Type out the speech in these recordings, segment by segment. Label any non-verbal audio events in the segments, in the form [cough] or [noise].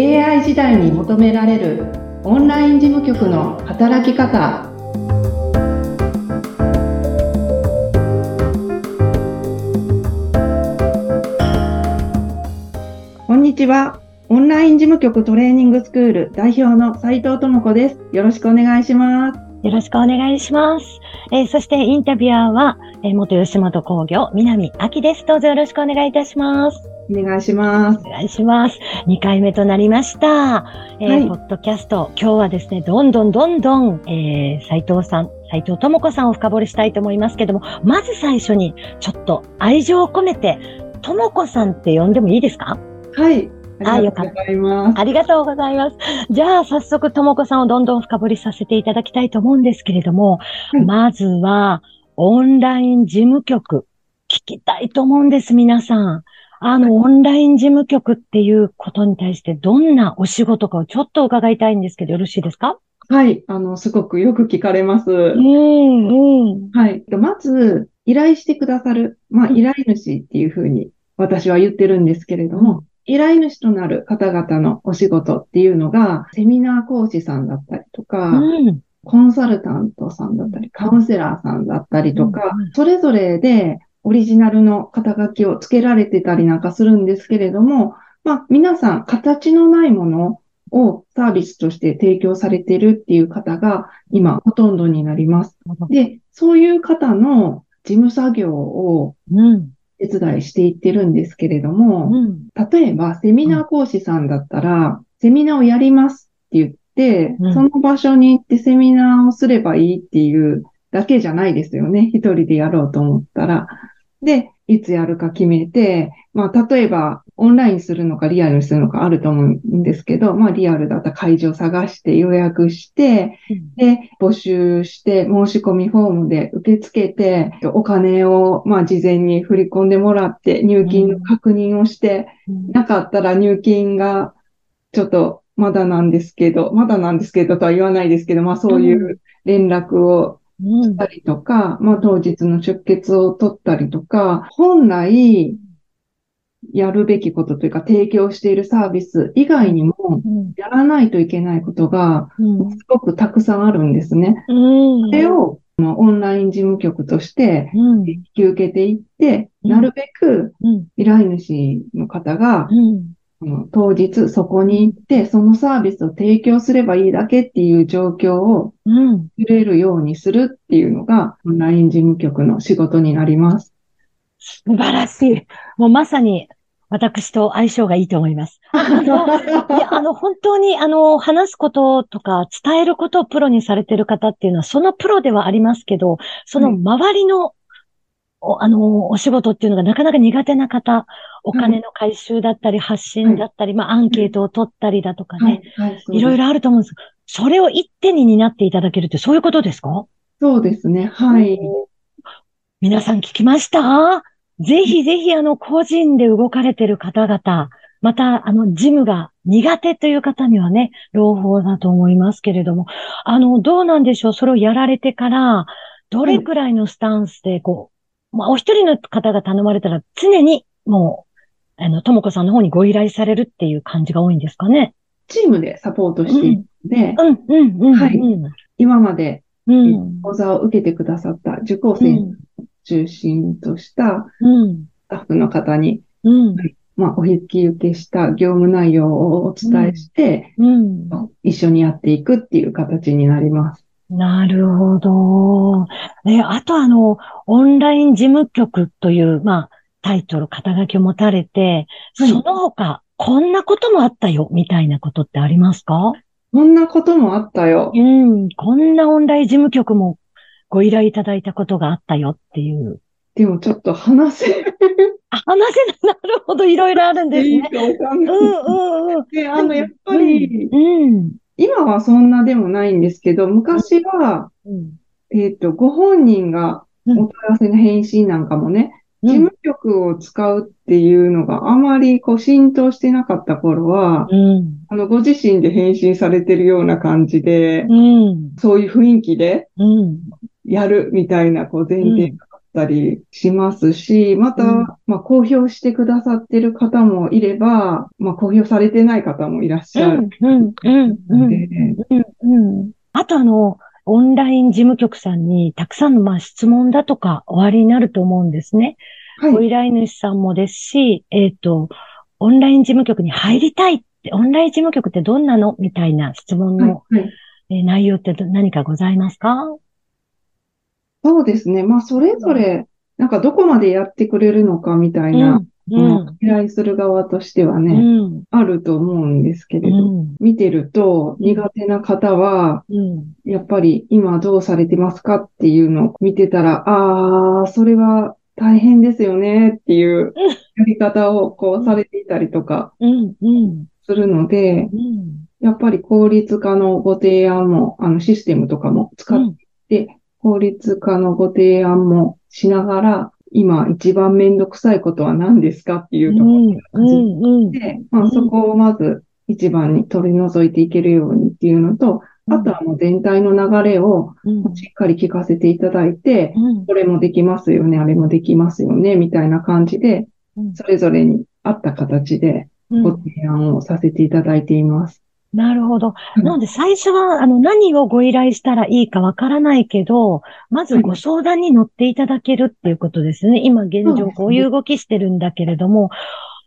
AI 時代に求められるオンライン事務局の働き方こんにちはオンライン事務局トレーニングスクール代表の斉藤智子ですよろしくお願いしますよろしくお願いします。えー、そしてインタビュアーは、えー、元吉本工業、南明です。どうぞよろしくお願いいたします。お願いします。お願いします。2回目となりました。えー、はい、ポッドキャスト、今日はですね、どんどんどんどん、えー、斉藤さん、斉藤智子さんを深掘りしたいと思いますけども、まず最初に、ちょっと愛情を込めて、智子さんって呼んでもいいですか？はい。ありがとうございます。ありがとうございます。じゃあ、早速、ともこさんをどんどん深掘りさせていただきたいと思うんですけれども、はい、まずは、オンライン事務局、聞きたいと思うんです、皆さん。あの、オンライン事務局っていうことに対してどんなお仕事かをちょっと伺いたいんですけど、よろしいですか？はい、あの、すごくよく聞かれます。うん、うん。はい。まず、依頼してくださる、まあ、依頼主っていうふうに私は言ってるんですけれども、うん、依頼主となる方々のお仕事っていうのが、セミナー講師さんだったりとか、うん、コンサルタントさんだったり、カウンセラーさんだったりとか、うん、それぞれでオリジナルの肩書きをつけられてたりなんかするんですけれども、まあ、皆さん形のないものをサービスとして提供されているっていう方が今ほとんどになります。で、そういう方の事務作業を手伝いしていってるんですけれども、うん、例えばセミナー講師さんだったら、セミナーをやりますって言って、うん、その場所に行ってセミナーをすればいいっていうだけじゃないですよね。一人でやろうと思ったら。で、いつやるか決めて、まあ、例えば、オンラインするのかリアルにするのかあると思うんですけど、まあ、リアルだったら会場探して予約して、で、募集して申し込みフォームで受け付けて、お金を、まあ、事前に振り込んでもらって入金の確認をして、なかったら入金がちょっとまだなんですけど、まだなんですけどとは言わないですけど、まあ、そういう連絡をしたりとか、うん、まあ当日の出血を取ったりとか、本来やるべきことというか提供しているサービス以外にもやらないといけないことがすごくたくさんあるんですね。うん、それをオンライン事務局として引き受けていって、なるべく依頼主の方が当日そこに行って、そのサービスを提供すればいいだけっていう状況を作れるようにするっていうのが、オンライン事務局の仕事になります。素晴らしい。もうまさに私と相性がいいと思います。あの、いや、あの、本当に、あの、話すこととか、伝えることをプロにされてる方っていうのは、そのプロではありますけど、その周りのあの、お仕事っていうのがなかなか苦手な方、お金の回収だったり、発信だったり、まあ、アンケートを取ったりだとかね、いろいろあると思うんです。それを一手に担っていただけるってそういうことですか？そうですね。はい。皆さん聞きました？ぜひぜひ、あの、個人で動かれてる方々、また、あの、事務が苦手という方にはね、朗報だと思いますけれども、あの、どうなんでしょう？それをやられてから、どれくらいのスタンスで、こう、まあ、お一人の方が頼まれたら常にもう、あの、ともこさんの方にご依頼されるっていう感じが多いんですかね。チームでサポートしていて、うん、うん、うん、はい。今まで、講座を受けてくださった受講生を中心としたスタッフの方に、うん、まあ、お引き受けした業務内容をお伝えして、うん、一緒にやっていくっていう形になります。なるほど。え、あとあの、オンライン事務局という、まあ、タイトル、肩書きを持たれて、その他、こんなこともあったよ、みたいなことってありますか？こんなこともあったよ。うん、こんなオンライン事務局もご依頼いただいたことがあったよっていう。でもちょっと話せ [laughs] 話せなるほど、いろいろあるんですね。いいかわかんない。うんうんうん。で、あの、やっぱり、うん、今はそんなでもないんですけど、昔は、うん、えっ、ー、と、ご本人がお問い合わせの返信なんかもね、うん、事務局を使うっていうのがあまりこう浸透してなかった頃は、うん、あの、ご自身で返信されてるような感じで、そういう雰囲気で、やるみたいなこう前提があっったりしますし、また、うん。まあ、公表してくださってる方もいれば、まあ、公表されてない方もいらっしゃる。あとあの、オンライン事務局さんにたくさんのまあ質問だとかおありになると思うんですね。はい。ご依頼主さんもですし、えっ、と、オンライン事務局に入りたいって、オンライン事務局ってどんなのみたいな質問はいの、はいえー内容ってど何かございますか？そうですね。まあ、それぞれ、なんかどこまでやってくれるのかみたいな、うん、うん、依頼する側としてはうね、ん、あると思うんですけうれど、ん、見てると苦手な方は、うん。やっぱり今どうされてますかっていうのを見てたら、ああ、それは大変ですよねっていうやり方をこうされていたりとかするので、うん。やっぱり効率化のご提案も、あのシステムとかも使って、効率化のご提案もしながら、今一番めんどくさいことは何ですかっていうところうん、うん、うん。で、まあそこをまず一番に取り除いていけるようにっていうのと、あとはもう全体の流れをうん、しっかり聞かせていただいて、うん、これもできますよね、あれもできますよね、みたいな感じで、うんそれぞれに合った形でうん。ご提案をさせていただいています。なるほど。うんなので最初は、あの、何をご依頼したらいいかわからないけど、まずご相談に乗っていただけるっていうことですね。今現状こういう動きしてるんだけれども、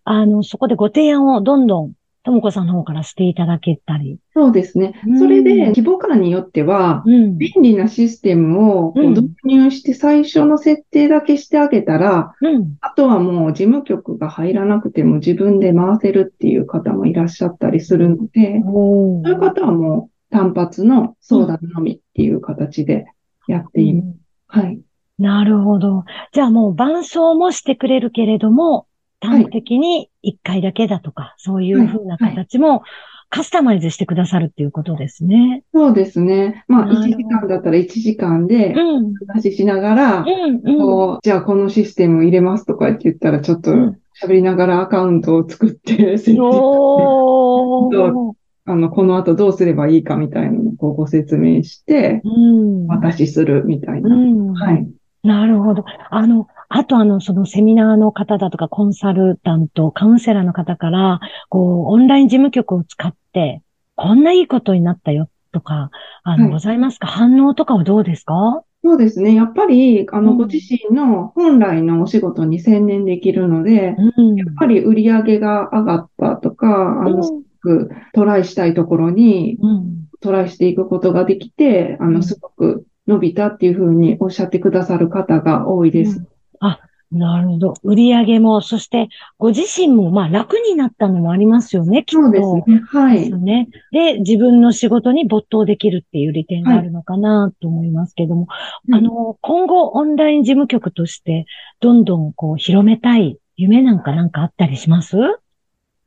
あの、そこでご提案をどんどん、ともこさんの方からしていただけたり。そうですねうん。それで規模感によっては、うん。便利なシステムを導入して最初の設定だけしてあげたら、うん。あとはもう事務局が入らなくても自分で回せるっていう方もいらっしゃったりするので、おそういう方はもう単発の相談のみっていう形でやっています。はい。なるほど。じゃあもう伴奏もしてくれるけれども、端的に一回だけだとか、そういうふうな形もカスタマイズしてくださるっていうことですね。そうですね。まあ、1なるほど時間だったら1時間でうん。話しながら、うん、うん。こう、じゃあこのシステム入れますとかって言ったら、ちょっとうん喋りながらアカウントを作って、設定おー。[laughs] あの、この後どうすればいいかみたいなのをこうご説明して、うん。しするみたいうな。ん。はい。なるほど。あの、あとあの、そのセミナーの方だとか、コンサルタント、カウンセラーの方から、こう、オンライン事務局を使って、こんないいことになったよとか、あの、はいございますか？反応とかはどうですか？そうですね。やっぱり、あの、うんご自身の本来のお仕事に専念できるので、うん。やっぱり売り上げが上がったとか、あの、うんすごくトライしたいところにうん。トライしていくことができて、あの、うんすごく伸びたっていうふうにおっしゃってくださる方が多いです。うんあ、なるほど。売り上げも、そして、ご自身も、まあ、楽になったのもありますよね、きっと。そうですね。はい。ね。で、自分の仕事に没頭できるっていう利点があるのかなと思いますけども、はいあの、今後オンライン事務局として、どんどんこう広めたい夢なんかなんかあったりします？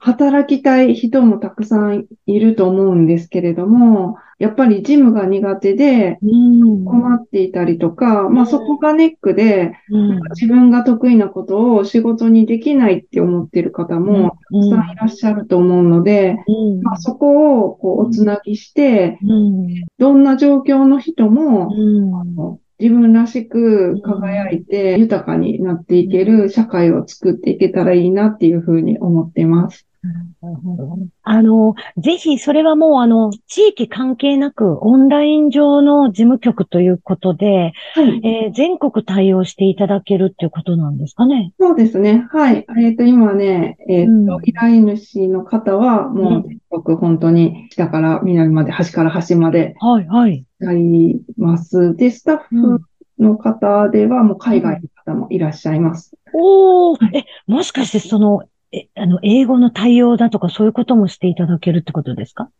働きたい人もたくさんいると思うんですけれども、やっぱり事務が苦手でうん。困っていたりとか、まあそこがネックで、うん。自分が得意なことを仕事にできないって思っている方もうんたくさんいらっしゃると思うので、うん。まあ、そこをこうおつなぎして、うん。どんな状況の人もうん。自分らしく輝いて豊かになっていける社会を作っていけたらいいなっていうふうに思ってます。あの、ぜひ、それはもう、あの、地域関係なく、オンライン上の事務局ということで、はい。えー全国対応していただけるっていうことなんですかね？そうですね。はい。えっと、今ね、えっうんと、依頼主の方は、もう全国本当に北から南まで、端から端まではい、はい。やります。で、スタッフの方では、もう海外の方もいらっしゃいます。おー、え、もしかしてその、え、あの、英語の対応だとかそういうこともしていただけるってことですか？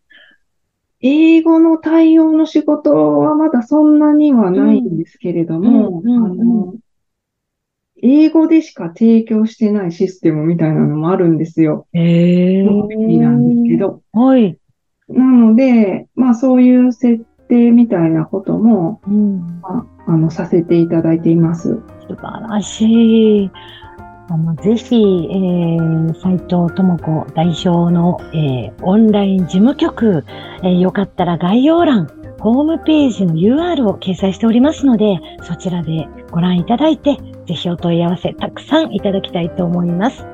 英語の対応の仕事はまだそんなにはないんですけれども、英語でしか提供してないシステムみたいなのもあるんですよ。へえ。便利なんですけど。はい。なので、まあそういう設定みたいなことも、うん。まあ、あの、させていただいています。素晴らしい。あの、ぜひ、えー、斉藤智子代表の、えー、オンライン事務局、えー、よかったら概要欄、ホームページの UR を掲載しておりますので、そちらでご覧いただいて、ぜひお問い合わせたくさんいただきたいと思います。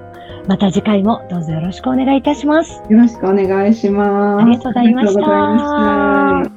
また次回もどうぞよろしくお願いいたします。よろしくお願いします。ありがとうございました。